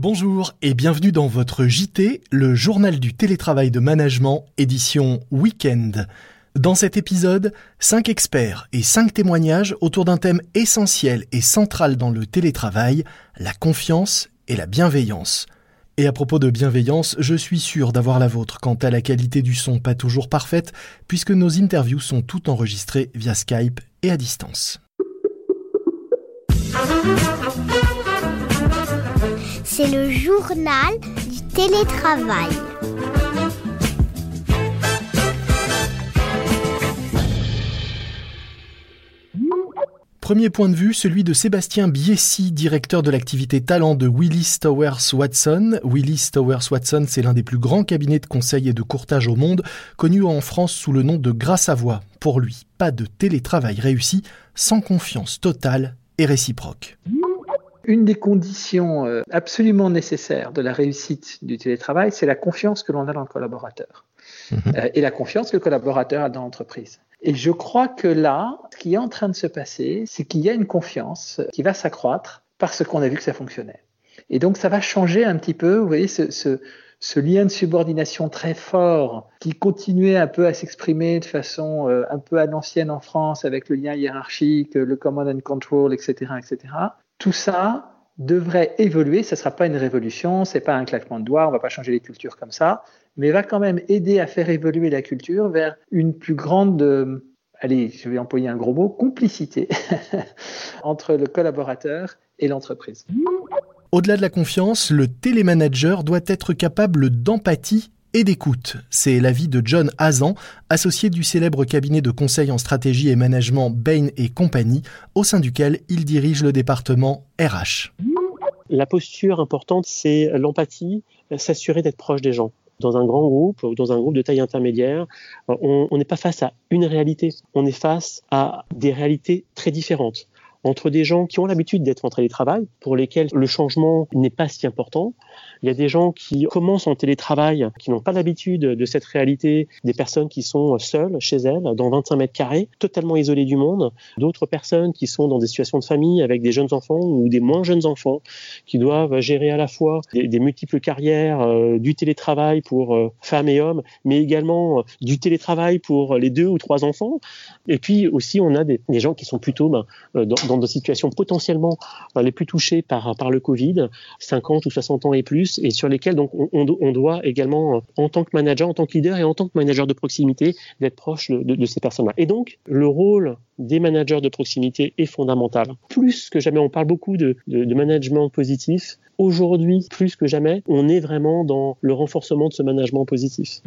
Bonjour et bienvenue dans votre JT, le journal du télétravail de management, édition Weekend. Dans cet épisode, 5 experts et 5 témoignages autour d'un thème essentiel et central dans le télétravail, la confiance et la bienveillance. Et à propos de bienveillance, je suis sûr d'avoir la vôtre quant à la qualité du son pas toujours parfaite, puisque nos interviews sont toutes enregistrées via Skype et à distance. C'est le journal du télétravail. Premier point de vue, celui de Sébastien Biessi, directeur de l'activité talent de Willis Towers Watson. Willis Towers Watson, c'est l'un des plus grands cabinets de conseil et de courtage au monde, connu en France sous le nom de Grâce à Voix. Pour lui, pas de télétravail réussi sans confiance totale et réciproque. Une des conditions euh, absolument nécessaires de la réussite du télétravail, c'est la confiance que l'on a dans le collaborateur mhm. euh, et la confiance que le collaborateur a dans l'entreprise. Et je crois que là, ce qui est en train de se passer, c'est qu'il y a une confiance qui va s'accroître parce qu'on a vu que ça fonctionnait. Et donc, ça va changer un petit peu, vous voyez, ce, ce, ce lien de subordination très fort qui continuait un peu à s'exprimer de façon euh, un peu à l'ancienne en France avec le lien hiérarchique, le command and control, etc., etc. Tout ça devrait évoluer. Ce ne sera pas une révolution, c'est pas un claquement de doigts, on va pas changer les cultures comme ça, mais va quand même aider à faire évoluer la culture vers une plus grande, euh, allez, je vais employer un gros mot, complicité entre le collaborateur et l'entreprise. Au-delà de la confiance, le télémanager doit être capable d'empathie et d'écoute. C'est l'avis de John Hazan, associé du célèbre cabinet de conseil en stratégie et management Bain et compagnie, au sein duquel il dirige le département RH. La posture importante, c'est l'empathie, s'assurer d'être proche des gens dans un grand groupe ou dans un groupe de taille intermédiaire, on n'est pas face à une réalité, on est face à des réalités très différentes entre des gens qui ont l'habitude d'être en télétravail, pour lesquels le changement n'est pas si important. Il y a des gens qui commencent en télétravail, qui n'ont pas l'habitude de cette réalité, des personnes qui sont seules chez elles, dans 25 mètres carrés, totalement isolées du monde. D'autres personnes qui sont dans des situations de famille avec des jeunes enfants ou des moins jeunes enfants, qui doivent gérer à la fois des, multiples carrières, euh, du télétravail pour euh, femmes et hommes, mais également euh, du télétravail pour les deux ou trois enfants. Et puis aussi, on a des, gens qui sont plutôt ben, dans, dans des situations potentiellement euh, les plus touchées par, le Covid, 50 ou 60 ans et plus, et sur lesquelles donc on, doit également, euh, en tant que manager, en tant que leader et en tant que manager de proximité, d'être proche de, ces personnes-là. Et donc, le rôle des managers de proximité est fondamental. Plus que jamais, on parle beaucoup de management positif. Aujourd'hui, plus que jamais, on est vraiment dans le renforcement de ce management positif.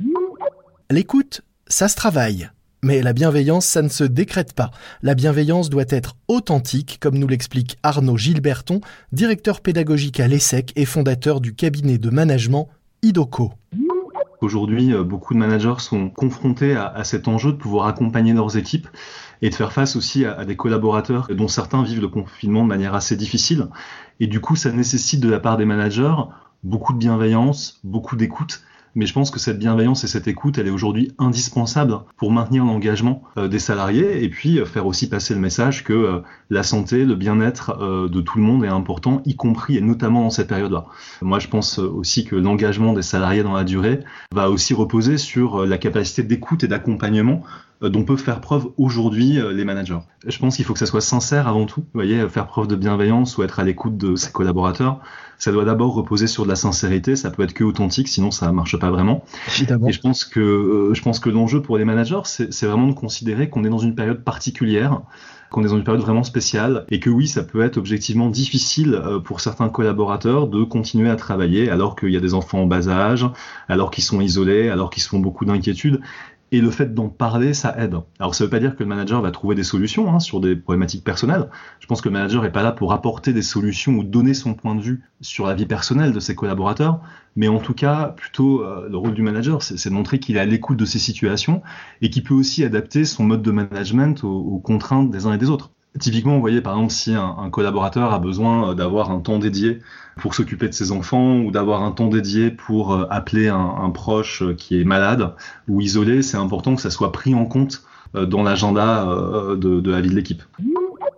L'écoute, ça se travaille. Mais la bienveillance, ça ne se décrète pas. La bienveillance doit être authentique, comme nous l'explique Arnaud Gilberton, directeur pédagogique à l'ESSEC et fondateur du cabinet de management IDOCO. Aujourd'hui, euh, beaucoup de managers sont confrontés à, cet enjeu de pouvoir accompagner leurs équipes et de faire face aussi à, des collaborateurs dont certains vivent le confinement de manière assez difficile. Et du coup, ça nécessite de la part des managers beaucoup de bienveillance, beaucoup d'écoute mais je pense que cette bienveillance et cette écoute, elle est aujourd'hui indispensable pour maintenir l'engagement euh, des salariés et puis euh, faire aussi passer le message que euh, la santé, le bien-être de tout le monde est important, y compris et notamment dans cette période-là. Moi, je pense aussi que l'engagement des salariés dans la durée va aussi reposer sur la capacité d'écoute et d'accompagnement dont peuvent faire preuve aujourd'hui les managers. Je pense qu'il faut que ça soit sincère avant tout. Vous voyez, faire preuve de bienveillance ou être à l'écoute de ses collaborateurs, ça doit d'abord reposer sur de la sincérité. Ça peut être que authentique, sinon ça marche pas vraiment. Évidemment. Et je pense que euh, je pense que l'enjeu pour les managers, c'est vraiment de considérer qu'on est dans une période particulière qu'on est dans une période vraiment spéciale et que oui, ça peut être objectivement difficile euh, pour certains collaborateurs de continuer à travailler alors qu'il y a des enfants en bas âge, alors qu'ils sont isolés, alors qu'ils se font beaucoup d'inquiétudes. Et le fait d'en parler, ça aide. Alors ça ne veut pas dire que le manager va trouver des solutions hein, sur des problématiques personnelles. Je pense que le manager n'est pas là pour apporter des solutions ou donner son point de vue sur la vie personnelle de ses collaborateurs, mais en tout cas, plutôt euh, le rôle du manager, c'est de montrer qu'il est à l'écoute de ces situations et qu'il peut aussi adapter son mode de management aux contraintes des uns et des autres. Typiquement, vous voyez, par exemple, si un, collaborateur a besoin euh, d'avoir un temps dédié pour s'occuper de ses enfants ou d'avoir un temps dédié pour euh, appeler un, proche qui est malade ou isolé, c'est important que ça soit pris en compte dans l'agenda de la vie de l'équipe.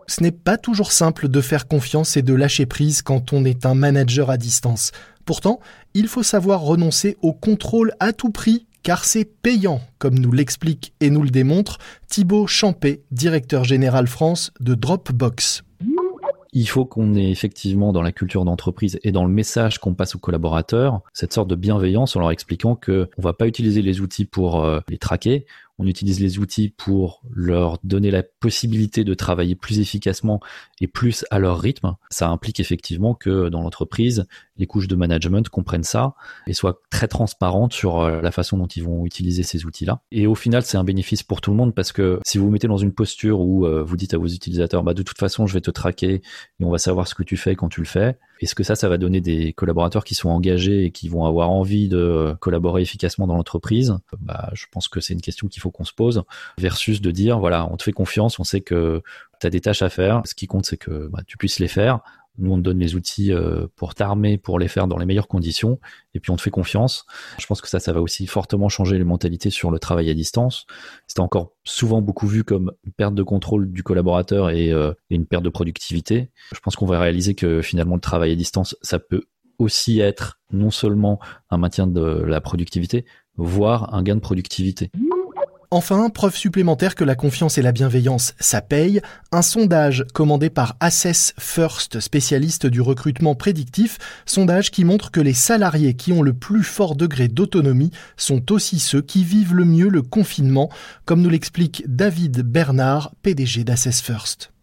ce n'est pas toujours simple de faire confiance et de lâcher prise quand on est un manager à distance. Pourtant, il faut savoir renoncer au contrôle à tout prix car c'est payant, comme nous l'explique et nous le démontre Thibaut Champé, directeur général France de Dropbox. Il faut qu'on ait effectivement dans la culture d'entreprise et dans le message qu'on passe aux collaborateurs cette sorte de bienveillance en leur expliquant que on va pas utiliser les outils pour euh, les traquer, on utilise les outils pour leur donner la possibilité de travailler plus efficacement et plus à leur rythme. Ça implique effectivement que dans l'entreprise, les couches de management comprennent ça et soient très transparentes sur euh, la façon dont ils vont utiliser ces outils-là. Et au final, c'est un bénéfice pour tout le monde parce que si vous vous mettez dans une posture où euh, vous dites à vos utilisateurs, bah, de toute façon, je vais te traquer et on va savoir ce que tu fais quand tu le fais, est-ce que ça, ça va donner des collaborateurs qui sont engagés et qui vont avoir envie de collaborer efficacement dans l'entreprise? Bah, Je pense que c'est une question qu'il faut qu'on se pose, versus de dire, voilà, on te fait confiance, on sait que tu as des tâches à faire, ce qui compte, c'est que bah, tu puisses les faire. Nous, on te donne les outils euh, pour t'armer, pour les faire dans les meilleures conditions, et puis on te fait confiance. Je pense que ça, ça va aussi fortement changer les mentalités sur le travail à distance. C'est encore souvent beaucoup vu comme une perte de contrôle du collaborateur euh, et une perte de productivité. Je pense qu'on va réaliser que finalement, le travail à distance, ça peut aussi être non seulement un maintien de la productivité, voire un gain de productivité. Enfin, preuve supplémentaire que la confiance et la bienveillance, ça paye, un sondage commandé par Assess First, spécialiste du recrutement prédictif, sondage qui montre que les salariés qui ont le plus fort degré d'autonomie sont aussi ceux qui vivent le mieux le confinement, comme nous l'explique David Bernard, PDG d'Assess First.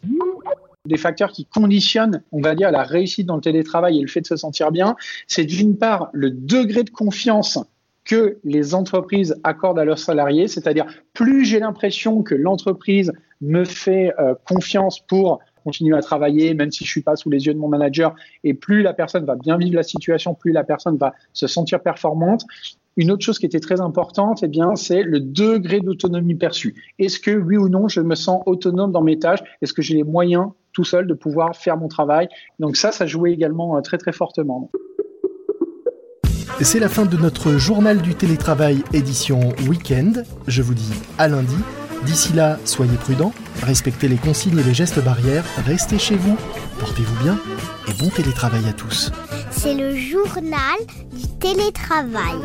Des facteurs qui conditionnent, on va dire, la réussite dans le télétravail et le fait de se sentir bien, c'est d'une part le degré de confiance que les entreprises accordent à leurs salariés, c'est-à-dire plus j'ai l'impression que l'entreprise me fait euh, confiance pour continuer à travailler, même si je suis pas sous les yeux de mon manager, et plus la personne va bien vivre la situation, plus la personne va se sentir performante. Une autre chose qui était très importante, eh bien, c'est le degré d'autonomie perçu. Est-ce que oui ou non, je me sens autonome dans mes tâches? Est-ce que j'ai les moyens tout seul de pouvoir faire mon travail? Donc ça, ça jouait également euh, très très fortement. C'est la fin de notre journal du télétravail édition week-end. Je vous dis à lundi. D'ici là, soyez prudents, respectez les consignes et les gestes barrières, restez chez vous, portez-vous bien et bon télétravail à tous. C'est le journal du télétravail.